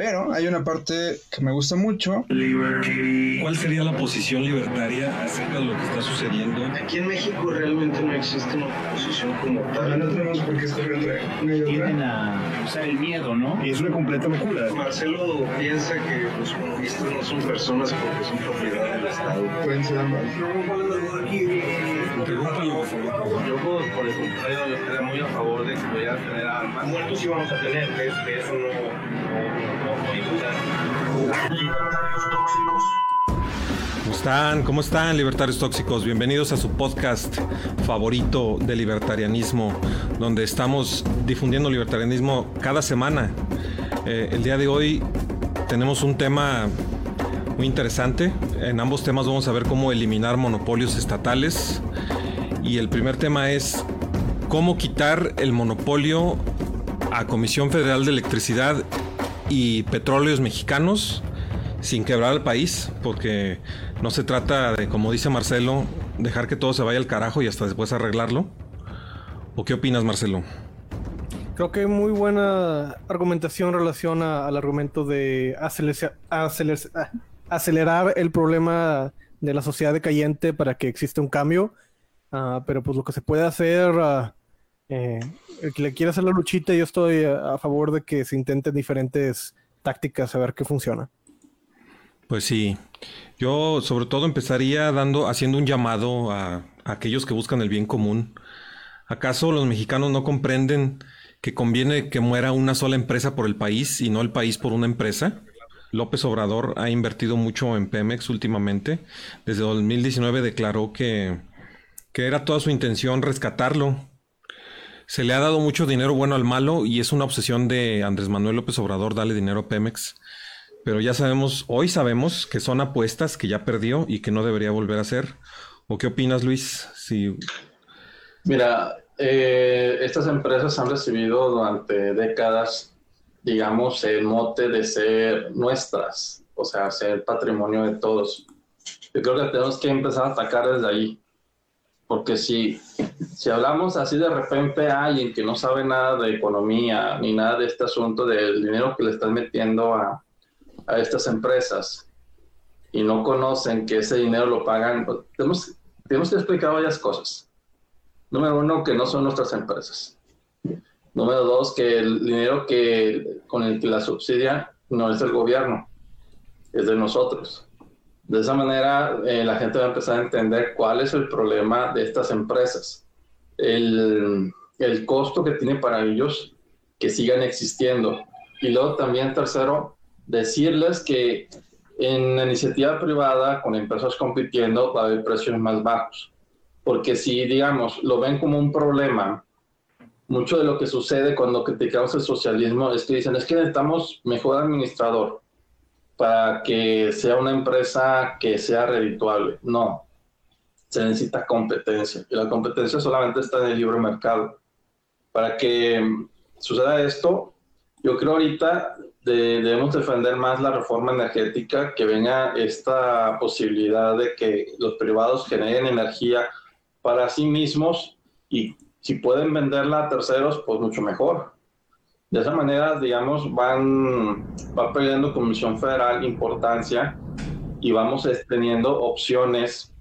Pero hay una parte que me gusta mucho. ¿Cuál sería la posición libertaria acerca de lo que está sucediendo? Aquí en México realmente no existe una posición como tal. No tenemos por qué una y otra. Tienden a usar el miedo, ¿no? Y es una completa locura. Marcelo piensa que los comunistas no son personas porque son propiedad del Estado. Pueden ser ambas. Interrúmpalo, por favor. Yo, por por el contrario, yo estaría muy a favor de que a tener armas. Muertos sí vamos a tener, que, que eso no, no, no, no hay duda. ¿Cómo están? ¿Cómo están, libertarios tóxicos? Bienvenidos a su podcast favorito de libertarianismo, donde estamos difundiendo libertarianismo cada semana. Eh, el día de hoy tenemos un tema muy interesante. En ambos temas vamos a ver cómo eliminar monopolios estatales. Y el primer tema es cómo quitar el monopolio a Comisión Federal de Electricidad y Petróleos Mexicanos sin quebrar al país, porque no se trata de, como dice Marcelo, dejar que todo se vaya al carajo y hasta después arreglarlo. ¿O qué opinas, Marcelo? Creo que muy buena argumentación en relación al argumento de aceler- aceler- ah, acelerar el problema de la sociedad decayente para que exista un cambio. Ah, pero pues lo que se puede hacer, eh, el que le quiera hacer la luchita, yo estoy a, a favor de que se intenten diferentes tácticas a ver qué funciona. Pues sí, yo sobre todo empezaría dando, haciendo un llamado a aquellos que buscan el bien común. ¿Acaso los mexicanos no comprenden que conviene que muera una sola empresa por el país y no el país por una empresa? López Obrador ha invertido mucho en Pemex últimamente. Desde 2019 declaró que, que era toda su intención rescatarlo. Se le ha dado mucho dinero bueno al malo y es una obsesión de Andrés Manuel López Obrador darle dinero a Pemex. Pero ya sabemos, hoy sabemos que son apuestas que ya perdió y que no debería volver a hacer. ¿O qué opinas, Luis? Mira, eh, estas empresas han recibido durante décadas, digamos, el mote de ser nuestras, o sea, ser patrimonio de todos. Yo creo que tenemos que empezar a atacar desde ahí, porque si, si hablamos así de repente a alguien que no sabe nada de economía ni nada de este asunto del dinero que le están metiendo a, a estas empresas y no conocen que ese dinero lo pagan, pues, tenemos, tenemos que explicar varias cosas. Número uno, que no son nuestras empresas. Número dos, que el dinero que, con el que la subsidian no es del gobierno, es de nosotros. De esa manera, eh, la gente va a empezar a entender cuál es el problema de estas empresas. El, el costo que tiene para ellos que sigan existiendo. Y luego también, tercero, decirles que en la iniciativa privada, con empresas compitiendo, va a haber precios más bajos porque si, digamos, lo ven como un problema, mucho de lo que sucede cuando criticamos el socialismo es que dicen, es que necesitamos mejor administrador para que sea una empresa que sea redituable. No, se necesita competencia y la competencia solamente está en el libre mercado. Para que suceda esto, yo creo ahorita de- debemos defender más la reforma energética, que venga esta posibilidad de que los privados generen energía para sí mismos y si pueden venderla a terceros, pues mucho mejor. De esa manera, digamos, van, va perdiendo Comisión Federal importancia y vamos teniendo opciones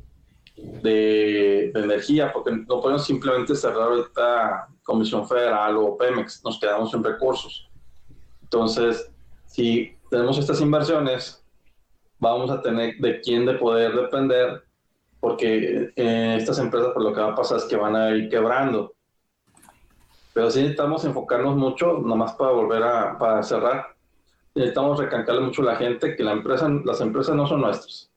de, de energía, porque no podemos simplemente cerrar ahorita Comisión Federal o Pemex, nos quedamos sin recursos. Entonces, si tenemos estas inversiones, vamos a tener de quién de poder depender porque eh, estas empresas por lo que va a pasar es que van a ir quebrando. Pero sí necesitamos enfocarnos mucho, nomás para volver a para cerrar, necesitamos recalcarle mucho a la gente que la empresa, las empresas no son nuestras.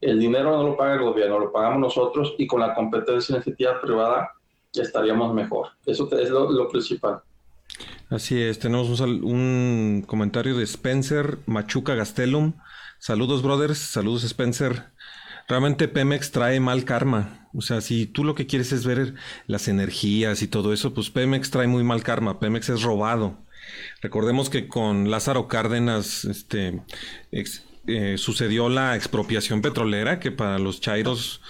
El dinero no lo paga el gobierno, lo pagamos nosotros y con la competencia en iniciativa privada estaríamos mejor. Eso es lo, lo principal. Así es, tenemos un, un comentario de Spencer Machuca Gastelum. Saludos, brothers. Saludos, Spencer. Realmente Pemex trae mal karma. O sea, si tú lo que quieres es ver las energías y todo eso, pues Pemex trae muy mal karma. Pemex es robado. Recordemos que con Lázaro Cárdenas este, eh, sucedió la expropiación petrolera, que para los chairos,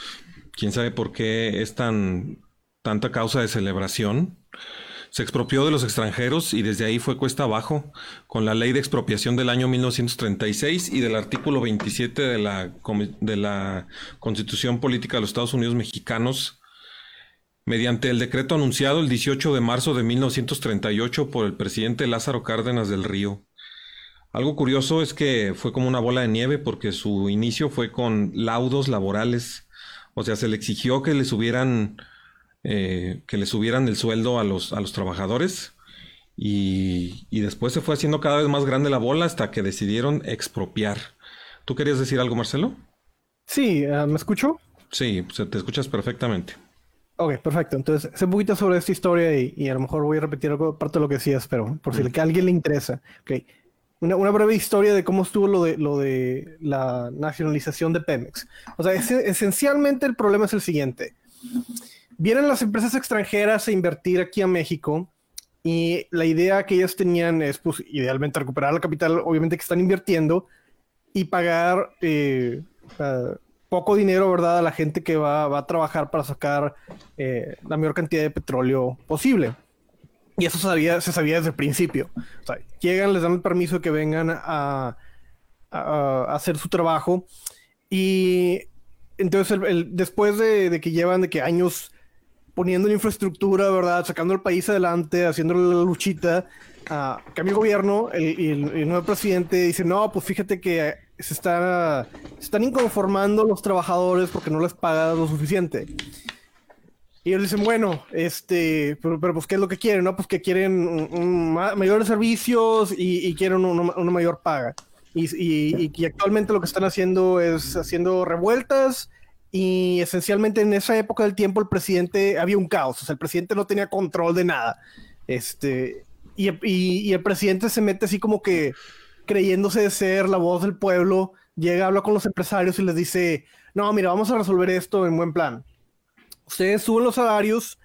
quién sabe por qué es tan tanta causa de celebración. Se expropió de los extranjeros y desde ahí fue cuesta abajo con la ley de expropiación del año 1936 y del artículo 27 de la, de la Constitución Política de los Estados Unidos Mexicanos mediante el decreto anunciado el 18 de marzo de 1938 por el presidente Lázaro Cárdenas del Río. Algo curioso es que fue como una bola de nieve porque su inicio fue con laudos laborales, o sea, se le exigió que le subieran eh, que le subieran el sueldo a los, a los trabajadores. Y, después se fue haciendo cada vez más grande la bola hasta que decidieron expropiar. ¿Tú querías decir algo, Marcelo? Sí, eh, ¿me escucho? Sí, te escuchas perfectamente. Ok, perfecto. Entonces, sé un poquito sobre esta historia y, a lo mejor voy a repetir algo, parte de lo que decías, pero por si a alguien le interesa. Okay. Una, una, breve historia de cómo estuvo lo de, lo de la nacionalización de Pemex. O sea, esencialmente el problema es el siguiente vienen las empresas extranjeras a invertir aquí a México y la idea que ellas tenían es, pues, idealmente recuperar la capital, obviamente que están invirtiendo y pagar eh, poco dinero, ¿verdad?, a la gente que va, a trabajar para sacar eh, la mayor cantidad de petróleo posible. Y eso sabía, se sabía desde el principio. O sea, llegan, les dan el permiso de que vengan a, hacer su trabajo y entonces después de, de, que llevan de que años poniendo la infraestructura, ¿verdad? Sacando el país adelante, haciendo la luchita. Uh, cambia el gobierno y el, nuevo presidente dice, no, pues fíjate que se, está, están inconformando los trabajadores porque no les pagan lo suficiente. Y ellos dicen, bueno, este, pero, pues, ¿qué es lo que quieren? No, pues que quieren mayores servicios y, quieren una, mayor paga. Y, y, actualmente lo que están haciendo es haciendo revueltas y esencialmente en esa época del tiempo el presidente había un caos, o sea, el presidente no tenía control de nada. Este, y, el presidente se mete así como que creyéndose de ser la voz del pueblo, llega, habla con los empresarios y les dice, no, mira, vamos a resolver esto en buen plan. Ustedes suben los salarios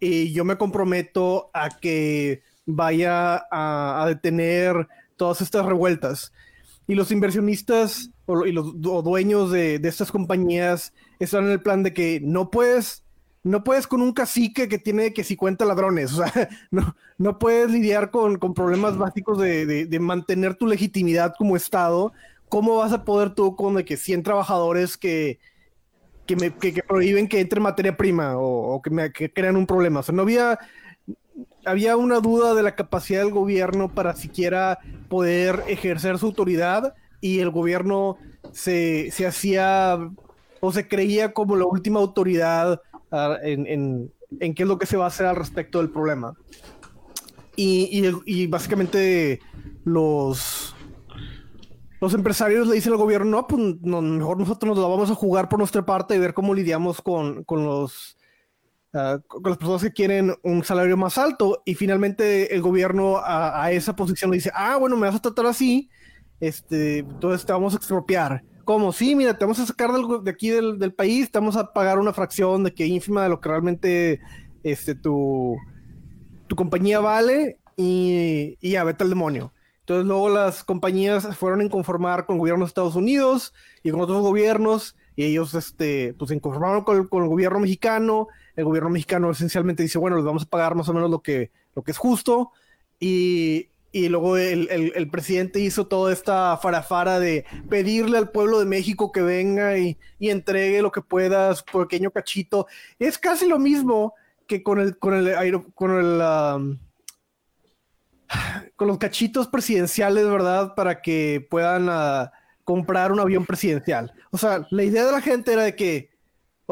y yo me comprometo a que vaya a, a detener todas estas revueltas. Y los inversionistas o, y los dueños de, de, estas compañías están en el plan de que no puedes, no puedes con un cacique que tiene que 50 ladrones, o sea, no, no puedes lidiar con, con problemas básicos de, de, mantener tu legitimidad como Estado. ¿Cómo vas a poder tú con de que 100 trabajadores que, que, me, que, prohíben que entre materia prima o, o que, me, que crean un problema? O sea, no había había una duda de la capacidad del gobierno para siquiera poder ejercer su autoridad y el gobierno se, se hacía o se creía como la última autoridad uh, en, en, en, qué es lo que se va a hacer al respecto del problema. Y, y, y, básicamente los, los empresarios le dicen al gobierno, no, pues no, mejor nosotros nos la vamos a jugar por nuestra parte y ver cómo lidiamos con, con los Ah, con las personas que quieren un salario más alto y finalmente el gobierno a, esa posición le dice, ah, bueno, me vas a tratar así, este, entonces te vamos a expropiar. ¿Cómo? Sí, mira, te vamos a sacar de aquí del, país, te vamos a pagar una fracción de que ínfima de lo que realmente este, tu, tu compañía vale y, y ya, vete al demonio. Entonces luego las compañías fueron a conformar con el gobierno de Estados Unidos y con otros gobiernos y ellos este, pues, se conformaron con el gobierno mexicano el gobierno mexicano esencialmente dice, bueno, les vamos a pagar más o menos lo que, lo que es justo, y, y luego el, el, presidente hizo toda esta farafara de pedirle al pueblo de México que venga y, y entregue lo que pueda, su pequeño cachito. Es casi lo mismo que con el, con el, con el, con los cachitos presidenciales, ¿verdad? Para que puedan uh, comprar un avión presidencial. O sea, la idea de la gente era de que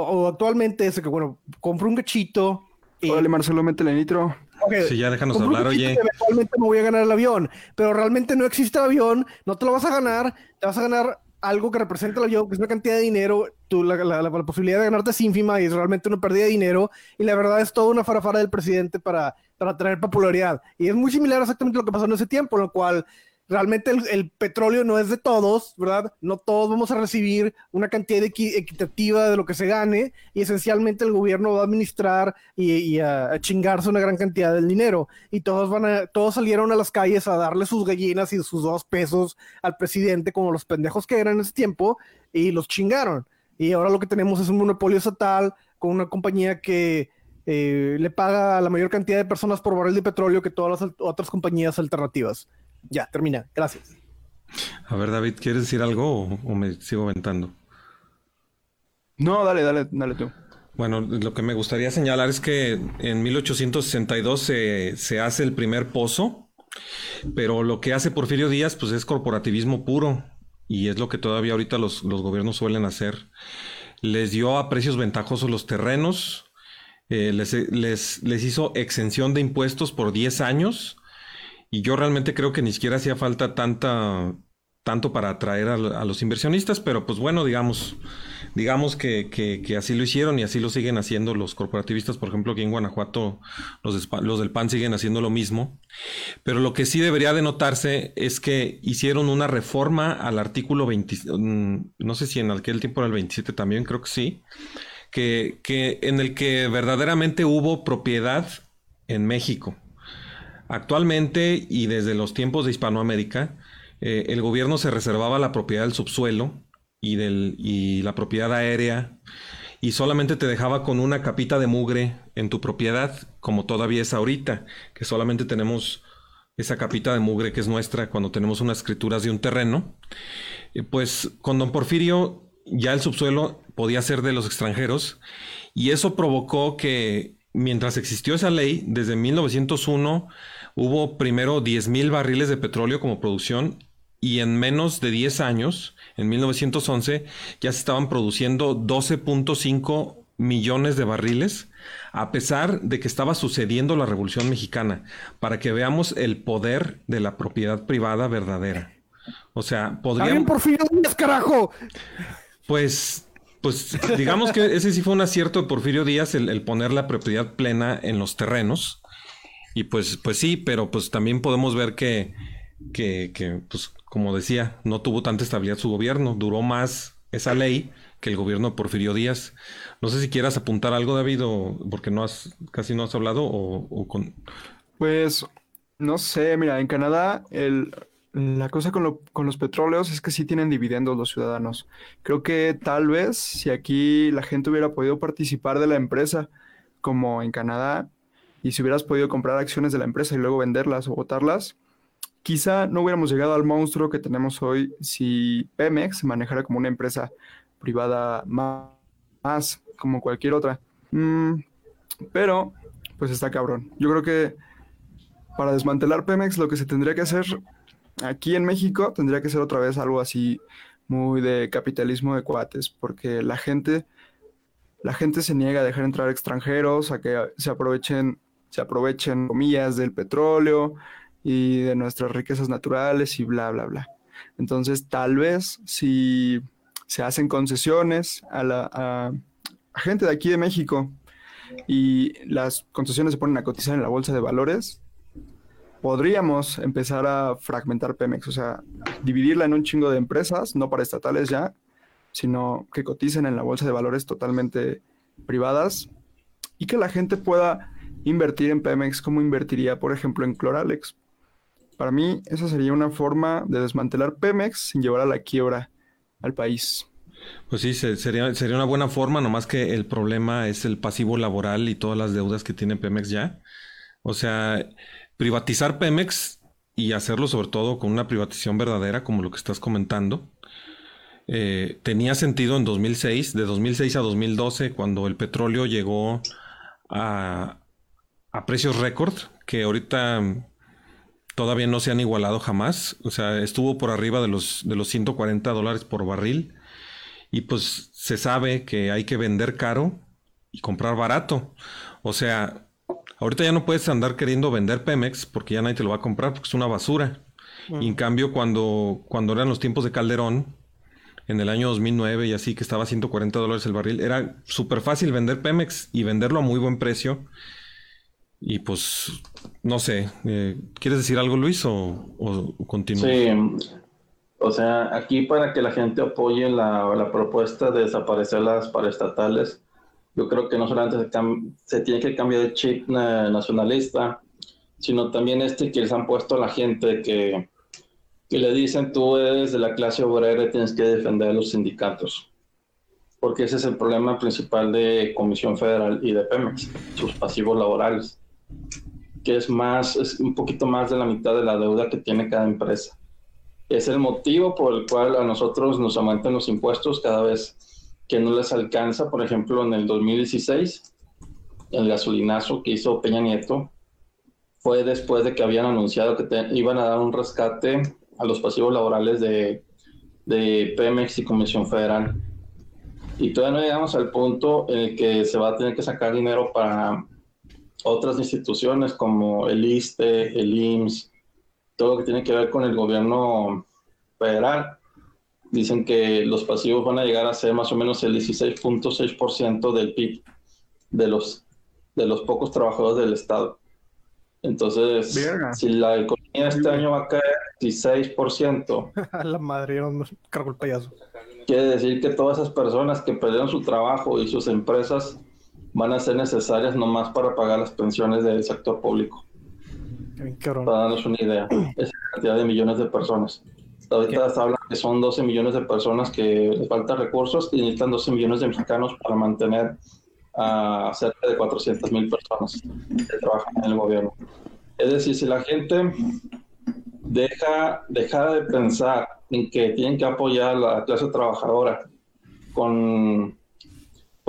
o, actualmente es que, bueno, compro un cachito. Y... Órale, Marcelo, métele nitro. Okay. Sí, ya déjanos hablar, oye. Eventualmente me voy a ganar el avión, pero realmente no existe el avión, no te lo vas a ganar, te vas a ganar algo que representa el avión, que es una cantidad de dinero, tú, la, la, la, posibilidad de ganarte es ínfima y es realmente una pérdida de dinero, y la verdad es toda una farafara del presidente para, para traer popularidad. Y es muy similar exactamente a lo que pasó en ese tiempo, en lo cual realmente el, petróleo no es de todos, ¿verdad? No todos vamos a recibir una cantidad equitativa de lo que se gane y esencialmente el gobierno va a administrar y, a, chingarse una gran cantidad del dinero y todos van a, todos salieron a las calles a darle sus gallinas y sus dos pesos al presidente como los pendejos que eran en ese tiempo y los chingaron. Y ahora lo que tenemos es un monopolio estatal con una compañía que eh, le paga a la mayor cantidad de personas por barril de petróleo que todas las otras compañías alternativas. Ya, termina. Gracias. A ver, David, ¿quieres decir algo o, me sigo aventando? No, dale, dale, dale tú. Bueno, lo que me gustaría señalar es que en 1862 se, se hace el primer pozo, pero lo que hace Porfirio Díaz pues es corporativismo puro y es lo que todavía ahorita los, los gobiernos suelen hacer. Les dio a precios ventajosos los terrenos, eh, les, les, les, hizo exención de impuestos por 10 años y yo realmente creo que ni siquiera hacía falta tanta, tanto para atraer a, los inversionistas, pero pues bueno, digamos, digamos que, que, así lo hicieron y así lo siguen haciendo los corporativistas, por ejemplo, aquí en Guanajuato los, los del PAN siguen haciendo lo mismo, pero lo que sí debería de notarse es que hicieron una reforma al artículo 20, mm, no sé si en aquel tiempo era el 27 también, creo que sí, que, en el que verdaderamente hubo propiedad en México. Actualmente y desde los tiempos de Hispanoamérica, eh, el gobierno se reservaba la propiedad del subsuelo y, y la propiedad aérea y solamente te dejaba con una capita de mugre en tu propiedad, como todavía es ahorita, que solamente tenemos esa capita de mugre que es nuestra cuando tenemos unas escrituras de un terreno. Pues con don Porfirio ya el subsuelo podía ser de los extranjeros y eso provocó que mientras existió esa ley, desde 1901 hubo primero 10 mil barriles de petróleo como producción y en menos de 10 años, en 1911, ya se estaban produciendo 12.5 millones de barriles, a pesar de que estaba sucediendo la Revolución Mexicana, para que veamos el poder de la propiedad privada verdadera. O sea, podríamos... por fin carajo! Pues, pues digamos que ese sí fue un acierto de Porfirio Díaz, el, poner la propiedad plena en los terrenos. Y pues, pues sí, pero pues también podemos ver que, que, pues como decía, no tuvo tanta estabilidad su gobierno, duró más esa ley que el gobierno de Porfirio Díaz. No sé si quieras apuntar algo, David, o porque no has, casi no has hablado, o con... Pues, no sé, mira, en Canadá el, la cosa con, los petróleos es que sí tienen dividendos los ciudadanos. Creo que tal vez si aquí la gente hubiera podido participar de la empresa, como en Canadá, y si hubieras podido comprar acciones de la empresa y luego venderlas o botarlas, quizá no hubiéramos llegado al monstruo que tenemos hoy si Pemex se manejara como una empresa privada más, como cualquier otra. Mm, pero, pues está cabrón. Yo creo que para desmantelar Pemex lo que se tendría que hacer Aquí en México tendría que ser otra vez algo así muy de capitalismo de cuates, porque la gente, la gente se niega a dejar entrar extranjeros, a que se aprovechen, se aprovechen comillas del petróleo y de nuestras riquezas naturales y bla bla bla. Entonces, tal vez si se hacen concesiones a la gente de aquí de México y las concesiones se ponen a cotizar en la bolsa de valores, podríamos empezar a fragmentar Pemex, o sea, dividirla en un chingo de empresas, no para estatales ya, sino que coticen en la bolsa de valores totalmente privadas y que la gente pueda invertir en Pemex como invertiría, por ejemplo, en Cloralex. Para mí, esa sería una forma de desmantelar Pemex sin llevar a la quiebra al país. Pues sí, sería, sería una buena forma, nomás que el problema es el pasivo laboral y todas las deudas que tiene Pemex ya. O sea, privatizar Pemex y hacerlo sobre todo con una privatización verdadera, como lo que estás comentando, eh, tenía sentido en 2006, de 2006 a 2012, cuando el petróleo llegó a, a precios récord, que ahorita todavía no se han igualado jamás. O sea, estuvo por arriba de los, de los 140 dólares por barril. Y pues se sabe que hay que vender caro y comprar barato. O sea, Ahorita ya no puedes andar queriendo vender Pemex porque ya nadie te lo va a comprar porque es una basura. Y en cambio, cuando, cuando eran los tiempos de Calderón, en el año 2009 y así, que estaba a 140 dólares el barril, era súper fácil vender Pemex y venderlo a muy buen precio. Y pues, no sé, eh, ¿quieres decir algo, Luis, o, o? Sí, o sea, aquí para que la gente apoye la, propuesta de desaparecer las paraestatales, yo creo que no solamente se, tiene que cambiar el chip nacionalista, sino también este que les han puesto a la gente que, que le dicen tú eres de la clase obrera y tienes que defender a los sindicatos. porque ese es el problema principal de Comisión Federal y de Pemex, sus pasivos laborales, que es más, es un poquito más de la mitad de la deuda que tiene cada empresa. Es el motivo por el cual a nosotros nos aumentan los impuestos cada vez que no les alcanza, por ejemplo, en el 2016, el gasolinazo que hizo Peña Nieto fue después de que habían anunciado que iban a dar un rescate a los pasivos laborales de, de Pemex y Comisión Federal y todavía no llegamos al punto en el que se va a tener que sacar dinero para otras instituciones como el ISTE, el IMSS, todo lo que tiene que ver con el gobierno federal. Dicen que los pasivos van a llegar a ser más o menos el 16.6% del PIB de los, de los pocos trabajadores del Estado. Entonces, si la economía este año va a caer 16%. A la madre, yo no cargo el payaso. Quiere decir que todas esas personas que perdieron su trabajo y sus empresas van a ser necesarias nomás para pagar las pensiones del sector público. Para darnos una idea, esa cantidad de millones de personas. Ahorita está hablando que son 12 millones de personas que les faltan recursos y necesitan 12 millones de mexicanos para mantener a cerca de 400 mil personas que trabajan en el gobierno. Es decir, si la gente deja, deja de pensar en que tienen que apoyar a la clase trabajadora con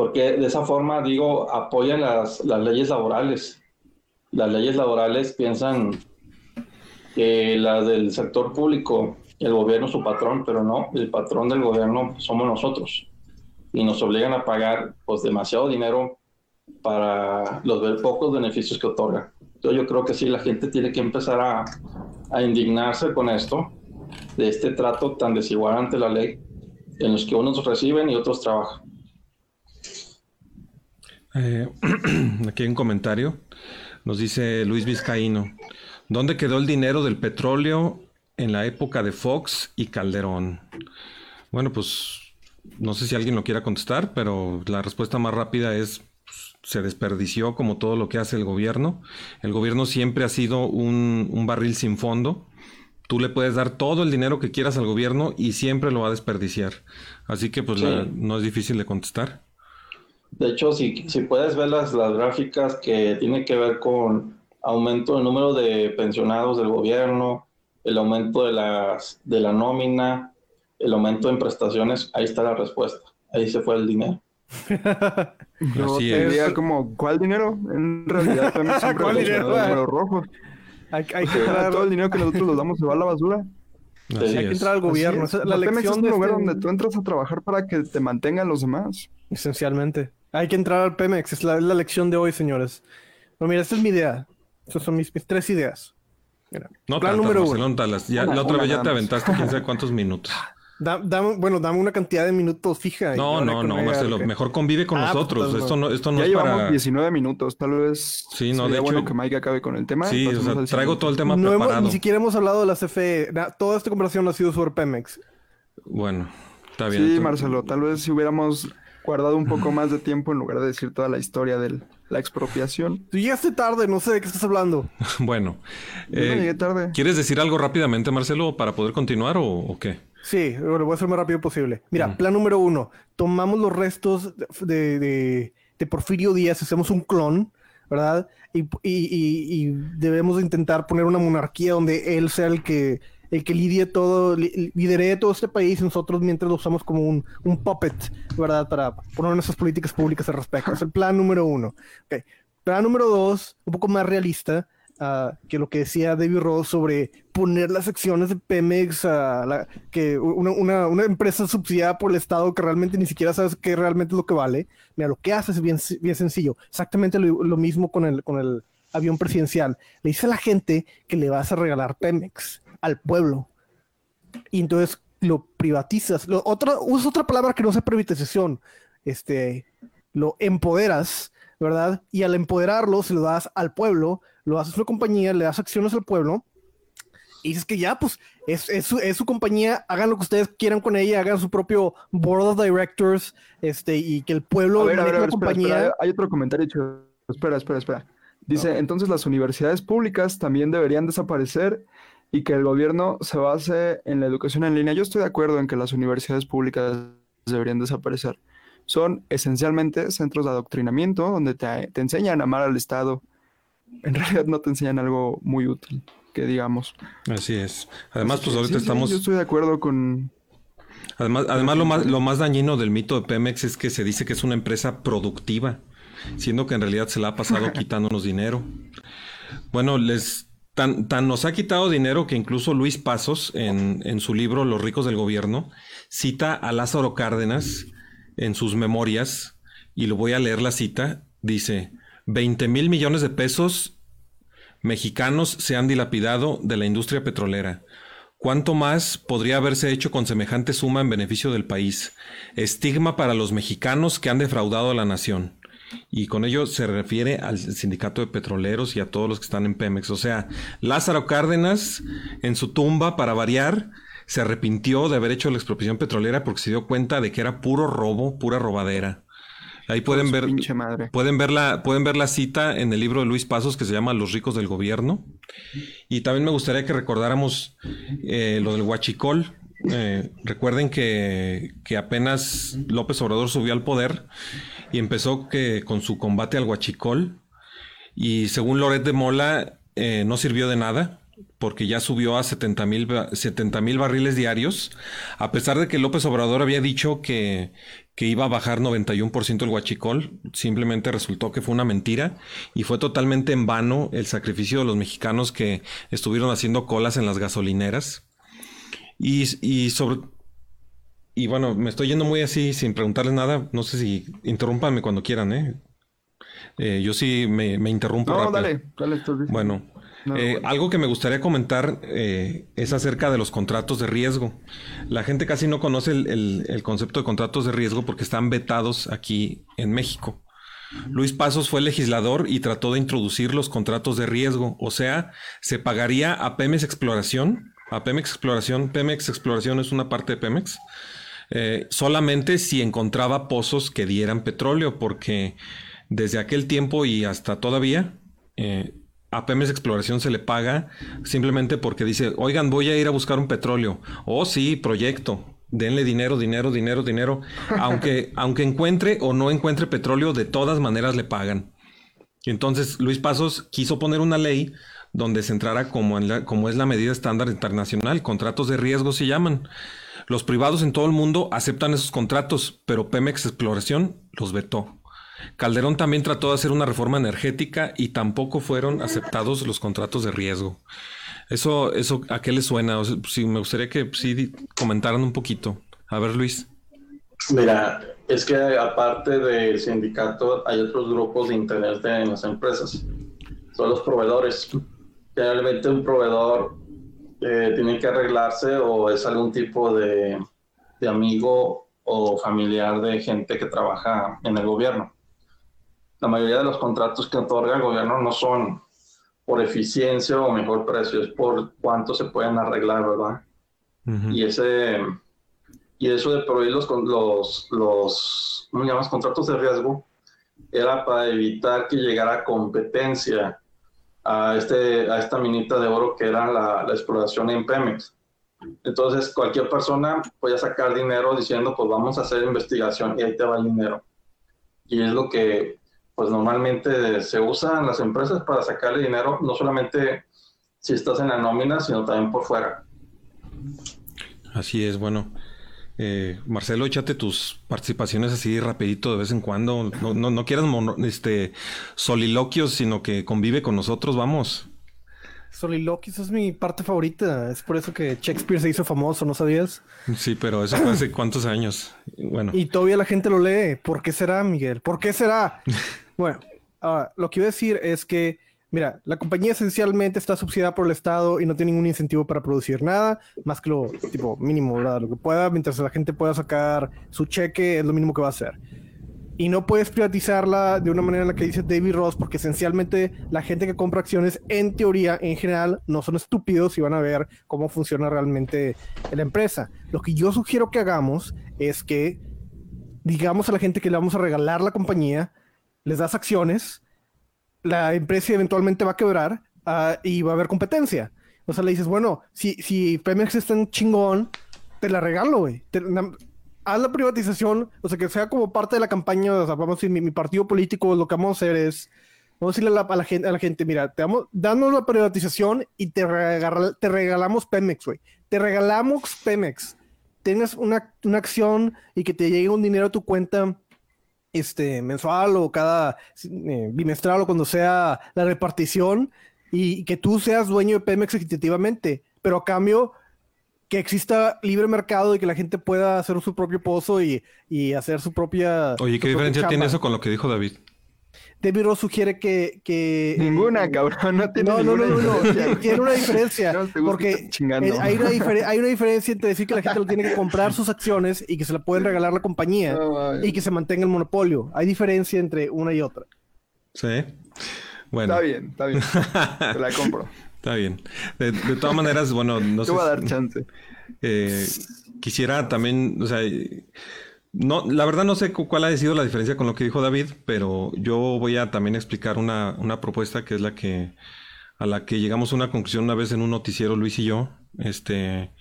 porque de esa forma digo apoyan las, leyes laborales. Las leyes laborales piensan que las del sector público el gobierno es su patrón pero no el patrón del gobierno somos nosotros. Y nos obligan a pagar pues demasiado dinero para los pocos beneficios que otorga. Entonces yo creo que sí la gente tiene que empezar a, a indignarse con esto de este trato tan desigual ante la ley, en los que unos reciben y otros trabajan. Eh, aquí hay un comentario. Nos dice Luis Vizcaíno. ¿Dónde quedó el dinero del petróleo en la época de Fox y Calderón? Bueno, pues no sé si alguien lo quiera contestar, pero la respuesta más rápida es pues, se desperdició como todo lo que hace el gobierno. El gobierno siempre ha sido un, un barril sin fondo tú le puedes dar todo el dinero que quieras al gobierno y siempre lo va a desperdiciar. Así que pues no es difícil de contestar. De hecho, si, si puedes ver las, las gráficas que tienen que ver con aumento del número de pensionados del gobierno, el aumento de, las, de la nómina, el aumento en prestaciones, ahí está la respuesta. Ahí se fue el dinero. Yo te como, ¿cuál dinero? En realidad, ¿cuál dinero? rojos. Hay, que entrar... Todo el dinero que nosotros nos damos se va a la basura. hay que entrar al gobierno. la lección es un lugar este donde tú entras a trabajar para que te mantengan los demás. Esencialmente. Hay que entrar al Pemex. Es la, lección de hoy, señores. No, mira, esta es mi idea. Esas son mis, tres ideas. Mira, no plan número uno. la otra vez ya te aventaste quién sabe cuántos minutos. bueno, dame una cantidad de minutos fija. No, no, no, Marcelo. Mejor convive con ah, pues, nosotros. esto no, esto no ya es llevamos para... 19 minutos. Tal vez sí, no, de hecho, bueno que Mike acabe con el tema. Sí, o sea, traigo todo el tema preparado. ni siquiera hemos hablado de la CFE. Toda esta conversación ha sido sobre Pemex. Bueno, está bien. Sí, Marcelo. Tal vez si hubiéramos guardado un poco más de tiempo en lugar de decir toda la historia de la expropiación. Tú llegaste tarde, no sé de qué estás hablando. bueno. Eh, llegué tarde. ¿Quieres decir algo rápidamente, Marcelo, para poder continuar o qué? Sí, lo voy a hacer lo más rápido posible. Mira, plan número uno, tomamos los restos de, Porfirio Díaz, hacemos un clon, ¿verdad? Y, debemos intentar poner una monarquía donde él sea el que el que lidie todo, lidere todo este país y nosotros mientras lo usamos como un, puppet, ¿verdad? Para poner nuestras políticas públicas al respecto. Es el plan número uno. Okay. Plan número dos, un poco más realista, que lo que decía David Ross sobre poner las acciones de Pemex a la, que una, una, empresa subsidiada por el Estado que realmente ni siquiera sabes qué realmente es lo que vale. Mira, lo que hace es bien, bien sencillo. Exactamente lo, mismo con el, con el avión presidencial. Le dice a la gente que le vas a regalar Pemex al pueblo. Y entonces lo privatizas. Lo, otra, usas otra palabra que no se privatización. Este, lo empoderas, ¿verdad? Y al empoderarlo, se lo das al pueblo lo haces una compañía, le das acciones al pueblo y dices que ya, pues es, es, su, es, su, compañía, hagan lo que ustedes quieran con ella, hagan su propio board of directors, este, y que el pueblo a la compañía. hay otro comentario, espera, espera, espera. Dice, entonces las universidades públicas también deberían desaparecer y que el gobierno se base en la educación en línea. Yo estoy de acuerdo en que las universidades públicas deberían desaparecer, son esencialmente centros de adoctrinamiento donde te, te enseñan a amar al Estado. En realidad no te enseñan algo muy útil, que digamos. Así es. Además, pues ahorita sí, estamos... yo estoy de acuerdo con... Además, además lo, más, lo más dañino del mito de Pemex es que se dice que es una empresa productiva, siendo que en realidad se la ha pasado quitándonos dinero. Bueno, les tan, nos ha quitado dinero que incluso Luis Pasos, en, en su libro Los ricos del gobierno, cita a Lázaro Cárdenas en sus memorias, y lo voy a leer la cita, dice, 20 mil millones de pesos mexicanos se han dilapidado de la industria petrolera. ¿Cuánto más podría haberse hecho con semejante suma en beneficio del país? Estigma para los mexicanos que han defraudado a la nación. Y con ello se refiere al sindicato de petroleros y a todos los que están en Pemex. O sea, Lázaro Cárdenas, en su tumba, para variar, se arrepintió de haber hecho la expropiación petrolera porque se dio cuenta de que era puro robo, pura robadera. Ahí pueden ver, madre. pueden ver la, pueden ver la cita en el libro de Luis Pasos que se llama Los ricos del gobierno. Y también me gustaría que recordáramos eh, lo del huachicol. Eh, recuerden que, que apenas López Obrador subió al poder y empezó que, con su combate al huachicol. Y según Loret de Mola, eh, no sirvió de nada porque ya subió a 70 mil 70 mil barriles diarios, a pesar de que López Obrador había dicho que, que iba a bajar 91% el huachicol, simplemente resultó que fue una mentira y fue totalmente en vano el sacrificio de los mexicanos que estuvieron haciendo colas en las gasolineras. Y, y sobre... Y bueno, me estoy yendo muy así sin preguntarles nada. No sé si interrúmpanme cuando quieran, ¿eh? Eh, yo sí me, me interrumpo. No, rápido. dale, dale. tú. Bueno, No, eh, bueno. algo que me gustaría comentar eh, es acerca de los contratos de riesgo. La gente casi no conoce el, el- el concepto de contratos de riesgo porque están vetados aquí en México. Luis Pasos fue legislador y trató de introducir los contratos de riesgo, o sea, se pagaría a Pemex Exploración, a Pemex Exploración, Pemex Exploración es una parte de Pemex, eh, solamente si encontraba pozos que dieran petróleo, porque desde aquel tiempo y hasta todavía, eh, a Pemex Exploración se le paga simplemente porque dice, oigan, voy a ir a buscar un petróleo. Oh, sí, proyecto. Denle dinero, dinero, dinero, dinero. Aunque, aunque encuentre o no encuentre petróleo, de todas maneras le pagan. Entonces Luis Pasos quiso poner una ley donde se entrara como, en la- como es la medida estándar internacional, contratos de riesgo se llaman. Los privados en todo el mundo aceptan esos contratos, pero Pemex Exploración los vetó. Calderón también trató de hacer una reforma energética y tampoco fueron aceptados los contratos de riesgo. Eso, eso, ¿a qué le suena? O me gustaría que sí comentaran un poquito. A ver, Luis. Mira, es que aparte del sindicato hay otros grupos de interés en las empresas. Son los proveedores. Generalmente un proveedor eh, tiene que arreglarse o es algún tipo de, de amigo o familiar de gente que trabaja en el gobierno. La mayoría de los contratos que otorga el gobierno no son por eficiencia o mejor precio, es por cuánto se pueden arreglar, ¿verdad? Ujú. y ese y eso de prohibir los los los ¿cómo llamas? contratos de riesgo era para evitar que llegara competencia a este a esta minita de oro que era la, la exploración en Pemex. Entonces cualquier persona podía sacar dinero diciendo pues vamos a hacer investigación y ahí te va el dinero. Y es lo que pues normalmente se usa en las empresas para sacarle dinero no solamente si estás en la nómina sino también por fuera. Así es, bueno. Eh, Marcelo, échate tus participaciones así rapidito de vez en cuando. No, no, no quieras mono- este, soliloquios, sino que convive con nosotros, vamos. Soliloquios es mi parte favorita. Es por eso que Shakespeare se hizo famoso, ¿no sabías? Sí, pero eso fue hace cuántos años. Bueno, Y todavía la gente lo lee. ¿Por qué será, Miguel? ¿Por qué será? bueno, ahora, lo que iba a decir es que, mira, la compañía esencialmente está subsidiada por el Estado y no tiene ningún incentivo para producir nada, más que lo tipo mínimo, ¿verdad? Lo que pueda, mientras la gente pueda sacar su cheque, es lo mínimo que va a hacer. Y no puedes privatizarla de una manera en la que dice David Ross, porque esencialmente la gente que compra acciones, en teoría, en general, no son estúpidos y van a ver cómo funciona realmente la empresa. Lo que yo sugiero que hagamos es que digamos a la gente que le vamos a regalar la compañía, les das acciones, la empresa eventualmente va a quebrar ah, y va a haber competencia. O sea, le dices, bueno, si, si Pemex es tan chingón, te la regalo, güey. Haz la privatización, o sea, que sea como parte de la campaña, o sea, vamos a decir, mi, mi partido político, lo que vamos a hacer es, vamos a decirle a la, a la gente, a la gente, mira, te damos, danos la privatización y te, regal- te regalamos Pemex, güey. Te regalamos Pemex. Tienes una, una acción y que te llegue un dinero a tu cuenta este, mensual o cada eh, bimestral o cuando sea la repartición y, que tú seas dueño de Pemex equitativamente, pero a cambio que exista libre mercado y que la gente pueda hacer su propio pozo y, y hacer su propia... Oye, ¿qué diferencia tiene eso con lo que dijo David? David Ross sugiere que... que Ninguna, eh, cabrón, no tiene no, no, no, no, tiene una diferencia. No, te porque eh, hay, una difere- hay una diferencia entre decir que la gente lo tiene que comprar sus acciones y que se la pueden regalar la compañía y que se mantenga el monopolio. Hay diferencia entre una y otra. Sí. Bueno. Está bien, está bien. Te la compro. Está bien. De, de todas maneras, bueno, no Te sé. voy a dar chance. eh, quisiera también, o sea, eh, no, la verdad no sé cu- cuál ha sido la diferencia con lo que dijo David, pero yo voy a también explicar una, una propuesta que es la que a la que llegamos a una conclusión una vez en un noticiero Luis y yo, este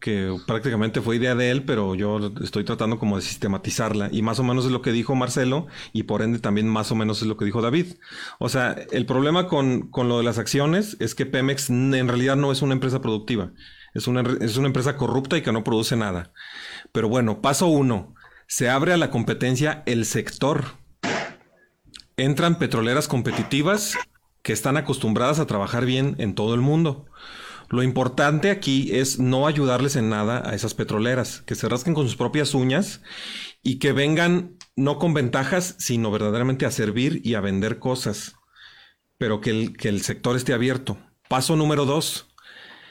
que prácticamente fue idea de él, pero yo estoy tratando como de sistematizarla y más o menos es lo que dijo Marcelo y por ende también más o menos es lo que dijo David. O sea, el problema con, con lo de las acciones es que Pemex en realidad no es una empresa productiva, es una, es una empresa corrupta y que no produce nada. Pero bueno, paso uno, se abre a la competencia el sector. Entran petroleras competitivas que están acostumbradas a trabajar bien en todo el mundo. Lo importante aquí es no ayudarles en nada a esas petroleras, que se rasquen con sus propias uñas y que vengan no con ventajas, sino verdaderamente a servir y a vender cosas, pero que el, que el sector esté abierto. Paso número dos.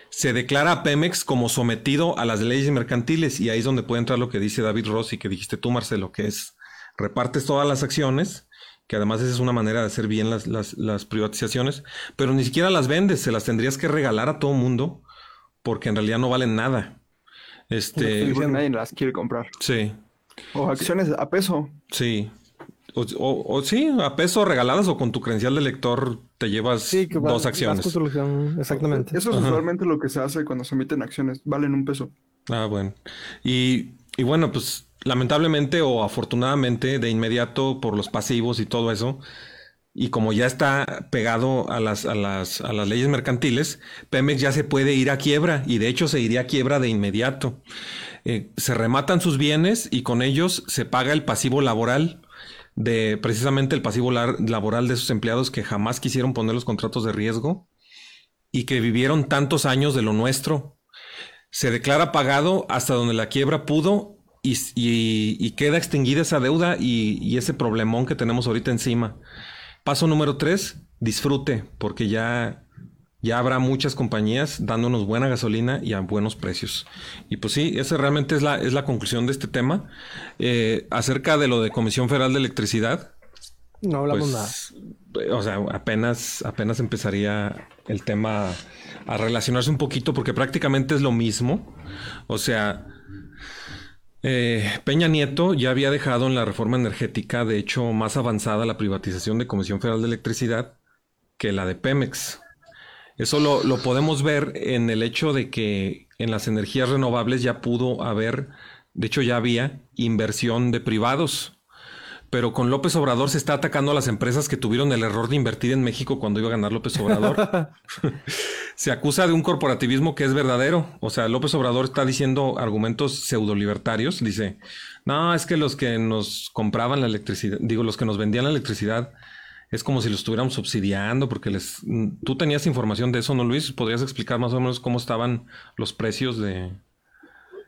Se declara a Pemex como sometido a las leyes mercantiles y ahí es donde puede entrar lo que dice David Rossi, que dijiste tú, Marcelo, que es repartes todas las acciones, que además esa es una manera de hacer bien las, las, las privatizaciones, pero ni siquiera las vendes, se las tendrías que regalar a todo mundo porque en realidad no valen nada. Este, nadie las quiere comprar. sí, O acciones a peso. sí. O, o- o sí, a peso regaladas o con tu credencial de lector te llevas Sí, que va- dos vas acciones. Exactamente. Eso es Ajá. usualmente lo que se hace cuando se emiten acciones. Valen un peso. Ah, bueno. Y, y bueno, pues lamentablemente o afortunadamente de inmediato por los pasivos y todo eso, y como ya está pegado a las, a las, a las leyes mercantiles, Pemex ya se puede ir a quiebra y de hecho se iría a quiebra de inmediato. Eh, se rematan sus bienes y con ellos se paga el pasivo laboral de precisamente el pasivo laboral de esos empleados que jamás quisieron poner los contratos de riesgo y que vivieron tantos años de lo nuestro se declara pagado hasta donde la quiebra pudo y, y- y queda extinguida esa deuda y, y ese problemón que tenemos ahorita encima. Paso número tres, disfrute, porque ya, ya habrá muchas compañías dándonos buena gasolina y a buenos precios. Y pues sí, esa realmente es la, es la conclusión de este tema. Eh, acerca de lo de Comisión Federal de Electricidad, No hablamos nada. pues, o sea, apenas, apenas empezaría el tema a relacionarse un poquito porque prácticamente es lo mismo. O sea, eh, Peña Nieto ya había dejado en la reforma energética, de hecho, más avanzada la privatización de Comisión Federal de Electricidad que la de Pemex. Eso lo, lo podemos ver en el hecho de que en las energías renovables ya pudo haber, de hecho ya había inversión de privados. Pero con López Obrador se está atacando a las empresas que tuvieron el error de invertir en México cuando iba a ganar López Obrador. se acusa de un corporativismo que es verdadero. O sea, López Obrador está diciendo argumentos pseudo-libertarios. Dice, no, es que los que nos compraban la electricidad, digo, los que nos vendían la electricidad, es como si los estuviéramos subsidiando, porque les... Tú tenías información de eso, ¿no, Luis? ¿Podrías explicar más o menos cómo estaban los precios de...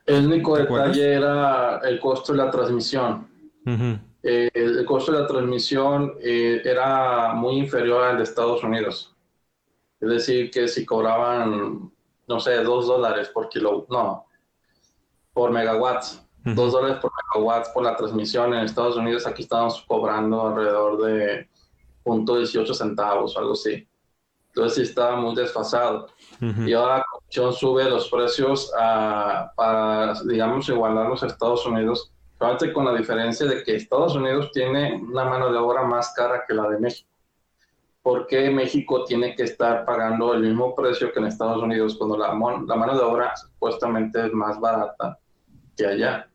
El único detalle era el costo de la transmisión. Eh, el costo de la transmisión eh, era muy inferior al de Estados Unidos. Es decir, que si cobraban, no sé, dos dólares por kilo, no, por megawatts, dos dólares por megawatts por la transmisión en Estados Unidos, aquí estábamos cobrando alrededor de 18 centavos o algo así. Entonces sí estaba muy desfasado. Ujú. Y ahora la Comisión sube los precios a- para, digamos, igualarlos a Estados Unidos, solamente con la diferencia de que Estados Unidos tiene una mano de obra más cara que la de México. ¿Por qué México tiene que estar pagando el mismo precio que en Estados Unidos cuando la, mon- la mano de obra supuestamente es más barata que allá?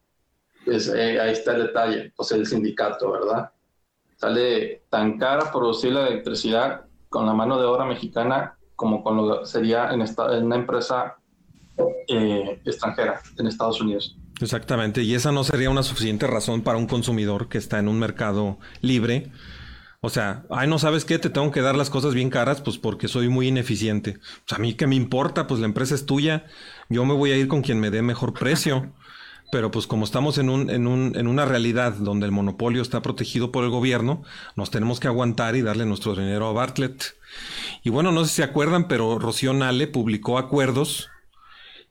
pues eh, ahí está el detalle, pues el sindicato, ¿verdad? Sale tan cara producir la electricidad con la mano de obra mexicana como con lo sería en, esta, en una empresa eh, extranjera en Estados Unidos. Exactamente, y esa no sería una suficiente razón para un consumidor que está en un mercado libre. O sea, ay, no sabes qué, te tengo que dar las cosas bien caras, pues porque soy muy ineficiente. Pues a mí qué me importa, pues la empresa es tuya, yo me voy a ir con quien me dé mejor precio. Pero pues como estamos en, un, en, un, en una realidad donde el monopolio está protegido por el gobierno, nos tenemos que aguantar y darle nuestro dinero a Bartlett. Y bueno, no sé si se acuerdan, pero Rocío Nale publicó acuerdos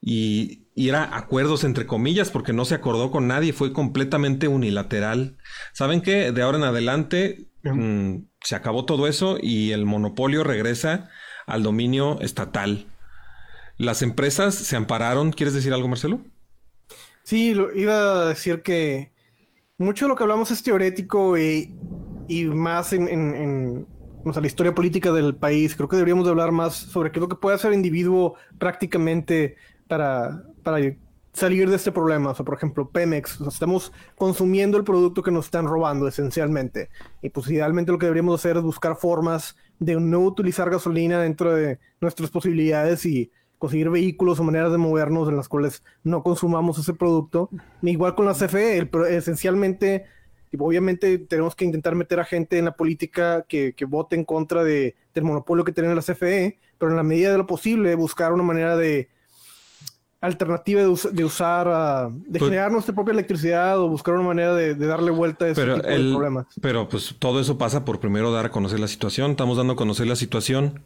y, era acuerdos entre comillas porque no se acordó con nadie, fue completamente unilateral. ¿Saben qué? De ahora en adelante mm, se acabó todo eso y el monopolio regresa al dominio estatal. Las empresas se ampararon. ¿Quieres decir algo, Marcelo? Sí, lo, iba a decir que mucho de lo que hablamos es teorético y, más en, la historia política del país. Creo que deberíamos de hablar más sobre qué es lo que puede hacer el individuo prácticamente para, para salir de este problema. O sea, por ejemplo, Pemex, estamos consumiendo el producto que nos están robando esencialmente. Y pues idealmente lo que deberíamos hacer es buscar formas de no utilizar gasolina dentro de nuestras posibilidades y conseguir vehículos o maneras de movernos en las cuales no consumamos ese producto. Igual con la CFE, esencialmente, obviamente tenemos que intentar meter a gente en la política que, vote en contra de, del monopolio que tiene la CFE, pero en la medida de lo posible buscar una manera de alternativa de, usar, ah, de pues generar nuestra propia electricidad o buscar una manera de, darle vuelta a ese tipo de problemas. Pero pues todo eso pasa por primero dar a conocer la situación. Estamos dando a conocer la situación.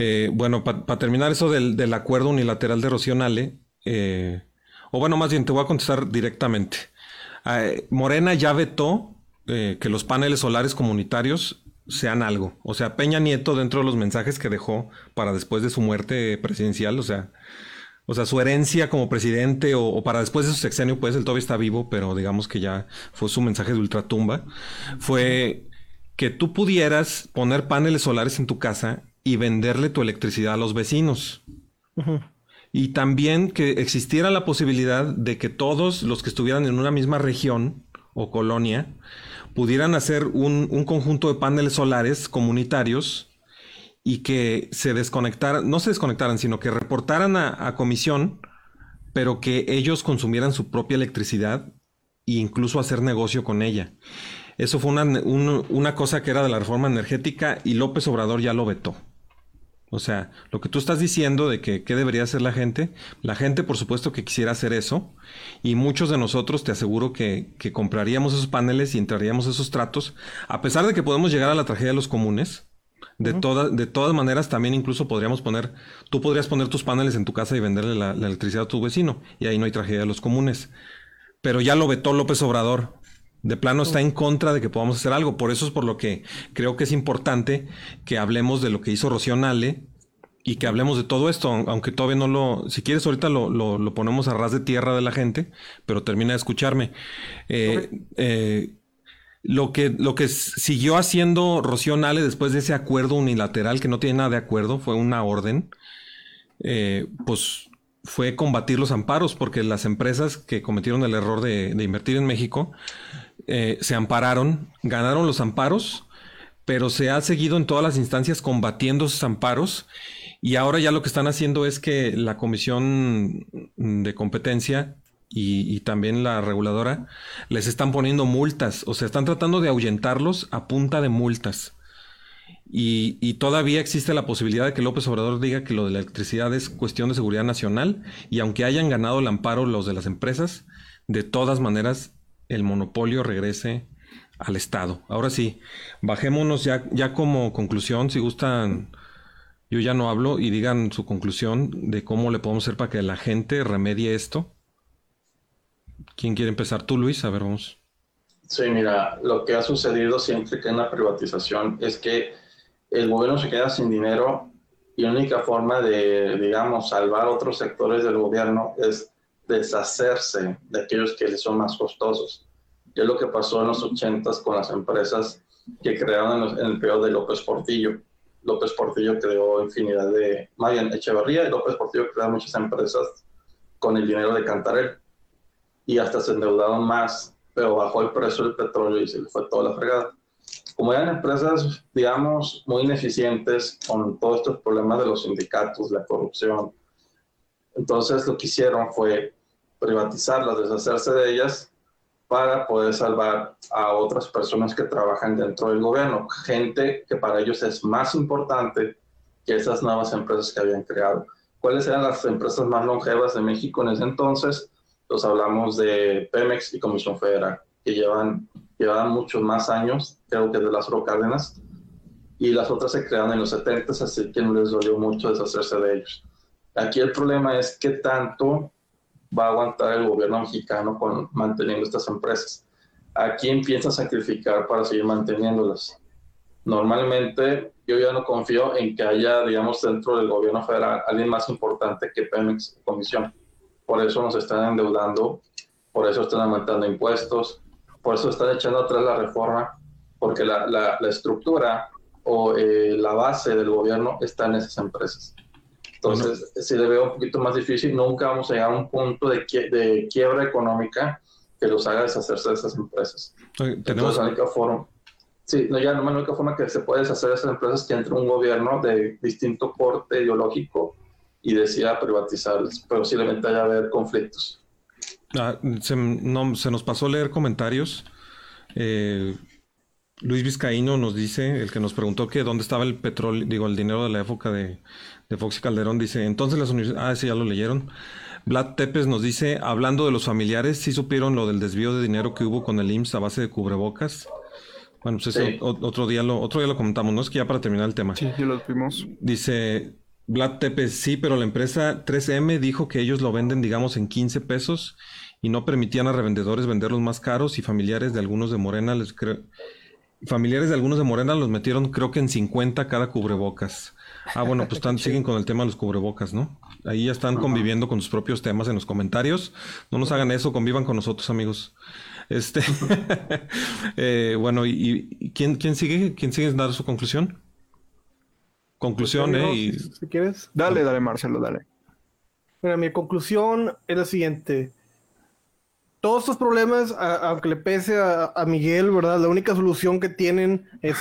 Eh, bueno, para terminar eso del, acuerdo unilateral de Rocío Nale, eh, o bueno, más bien te voy a contestar directamente. Ah, eh, Morena ya vetó que los paneles solares comunitarios sean algo. O sea, Peña Nieto, dentro de los mensajes que dejó para después de su muerte presidencial, o sea, o sea, su herencia como presidente o, para después de su sexenio, pues él todavía está vivo, pero digamos que ya fue su mensaje de ultratumba, fue que tú pudieras poner paneles solares en tu casa y venderle tu electricidad a los vecinos. Y también que existiera la posibilidad de que todos los que estuvieran en una misma región o colonia pudieran hacer un, conjunto de paneles solares comunitarios y que se desconectaran, no se desconectaran, sino que reportaran a, comisión, pero que ellos consumieran su propia electricidad e incluso hacer negocio con ella. Eso fue una, una cosa que era de la reforma energética y López Obrador ya lo vetó. O sea, lo que tú estás diciendo de que qué debería hacer la gente, la gente por supuesto que quisiera hacer eso y muchos de nosotros te aseguro que, compraríamos esos paneles y entraríamos esos tratos, a pesar de que podemos llegar a la tragedia de los comunes. De, de todas maneras, también incluso podríamos poner, tú podrías poner tus paneles en tu casa y venderle la, la electricidad a tu vecino y ahí no hay tragedia de los comunes. Pero ya lo vetó López Obrador de plano está en contra de que podamos hacer algo. Por eso es por lo que creo que es importante que hablemos de lo que hizo Rocío Nale y que hablemos de todo esto, aunque todavía no lo... Si quieres, ahorita lo, ponemos a ras de tierra de la gente, pero termina de escucharme. Eh, eh, lo, que, lo que siguió haciendo Rocío Nale después de ese acuerdo unilateral, que no tiene nada de acuerdo, fue una orden, eh, pues fue combatir los amparos, porque las empresas que cometieron el error de, de invertir en México, eh, se ampararon, ganaron los amparos, pero se ha seguido en todas las instancias combatiendo esos amparos y ahora ya lo que están haciendo es que la Comisión de Competencia y, también la reguladora les están poniendo multas, o sea, están tratando de ahuyentarlos a punta de multas. Y, y, todavía existe la posibilidad de que López Obrador diga que lo de la electricidad es cuestión de seguridad nacional y aunque hayan ganado el amparo los de las empresas, de todas maneras el monopolio regrese al Estado. Ahora sí, bajémonos ya, ya como conclusión, si gustan, yo ya no hablo y digan su conclusión de cómo le podemos hacer para que la gente remedie esto. ¿Quién quiere empezar? Tú, Luis. A ver, vamos. Sí, mira, lo que ha sucedido siempre que en la privatización es que el gobierno se queda sin dinero y la única forma de, digamos, salvar otros sectores del gobierno es deshacerse de aquellos que les son más costosos. Y es lo que pasó en los 80 con las empresas que crearon en, el periodo de López Portillo. López Portillo creó infinidad de, Marian Echeverría y López Portillo creó muchas empresas con el dinero de Cantarel. y hasta se endeudaron más, pero bajó el precio del petróleo y se le fue toda la fregada. Como eran empresas, digamos, muy ineficientes con todos estos problemas de los sindicatos, la corrupción, entonces lo que hicieron fue privatizarlas, deshacerse de ellas para poder salvar a otras personas que trabajan dentro del gobierno, gente que para ellos es más importante que esas nuevas empresas que habían creado. ¿Cuáles eran las empresas más longevas de México en ese entonces? Los hablamos de Pemex y Comisión Federal, que llevan, llevaban muchos más años, creo que de las Cárdenas, y las otras se crearon en los 70, así que no les dolió mucho deshacerse de ellos. Aquí el problema es qué tanto va a aguantar el gobierno mexicano con manteniendo estas empresas. ¿A quién piensa sacrificar para seguir manteniéndolas? Normalmente yo ya no confío en que haya, digamos, dentro del gobierno federal alguien más importante que Pemex Comisión. Por eso nos están endeudando, por eso están aumentando impuestos, por eso están echando atrás la reforma, porque la, la, estructura o eh, la base del gobierno está en esas empresas. Entonces, si le veo un poquito más difícil, nunca vamos a llegar a un punto de, de quiebra económica que los haga deshacerse de esas empresas. tenemos la única forma. Sí, no, ya no, la única forma que se puede deshacer de esas empresas es que entre un gobierno de distinto corte ideológico y decida privatizarlas, pero posiblemente haya haber conflictos. Ah, se, no, se nos pasó leer comentarios. Eh, Luis Vizcaíno nos dice, el que nos preguntó que dónde estaba el petróleo, digo, el dinero de la época de, de Fox y Calderón, dice, entonces las universidades, ah, sí, ya lo leyeron. Vlad Tepes nos dice, hablando de los familiares, ¿sí supieron lo del desvío de dinero que hubo con el IMSS a base de cubrebocas? Bueno, pues eso otro, día lo, otro día lo comentamos, ¿no? Es que ya para terminar el tema. Sí, sí lo vimos. Dice Vlad Tepes, sí, pero la empresa 3M dijo que ellos lo venden, digamos, en 15 pesos y no permitían a revendedores venderlos más caros y familiares de algunos de Morena les creo familiares de algunos de Morena los metieron creo que en 50 cada cubrebocas. Ah, bueno, pues están, siguen con el tema de los cubrebocas, ¿no? Ahí ya están conviviendo con sus propios temas en los comentarios. No nos hagan eso, convivan con nosotros, amigos. Este, eh, bueno, ¿y, quién, quién sigue? ¿Quién sigue dar su conclusión? Conclusión, pues, ¿eh? Y... Si, quieres. Dale, dale, Marcelo, dale. Mira, mi conclusión es la siguiente todos estos problemas, aunque le pese a, Miguel, ¿verdad? La única solución que tienen es,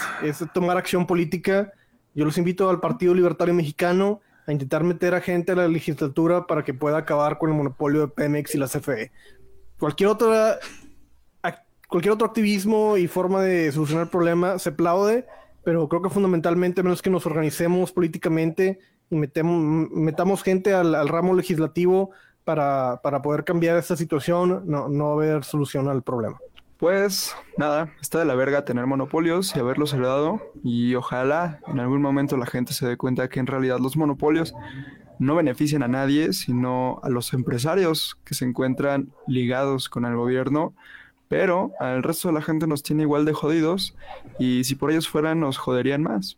tomar acción política. Yo los invito al Partido Libertario Mexicano a intentar meter a gente a la legislatura para que pueda acabar con el monopolio de Pemex y la CFE. Cualquier otra cualquier otro activismo y forma de solucionar el problema se aplaude, pero creo que fundamentalmente, menos que nos organicemos políticamente y metemos, metamos gente al ramo legislativo, para, para poder cambiar esta situación, no, no haber solución al problema. Pues nada, está de la verga tener monopolios y haberlos heredado y ojalá en algún momento la gente se dé cuenta que en realidad los monopolios no benefician a nadie, sino a los empresarios que se encuentran ligados con el gobierno, pero al resto de la gente nos tiene igual de jodidos y si por ellos fueran nos joderían más.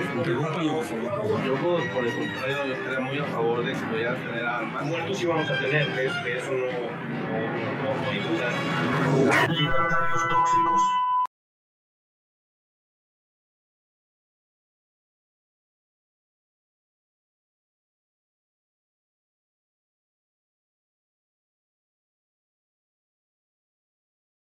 Yo, por el contrario, yo estaría muy a favor de que pudiera tener armas. Muertos sí vamos a tener, que, eso no, no, no, hay duda. Tóxicos.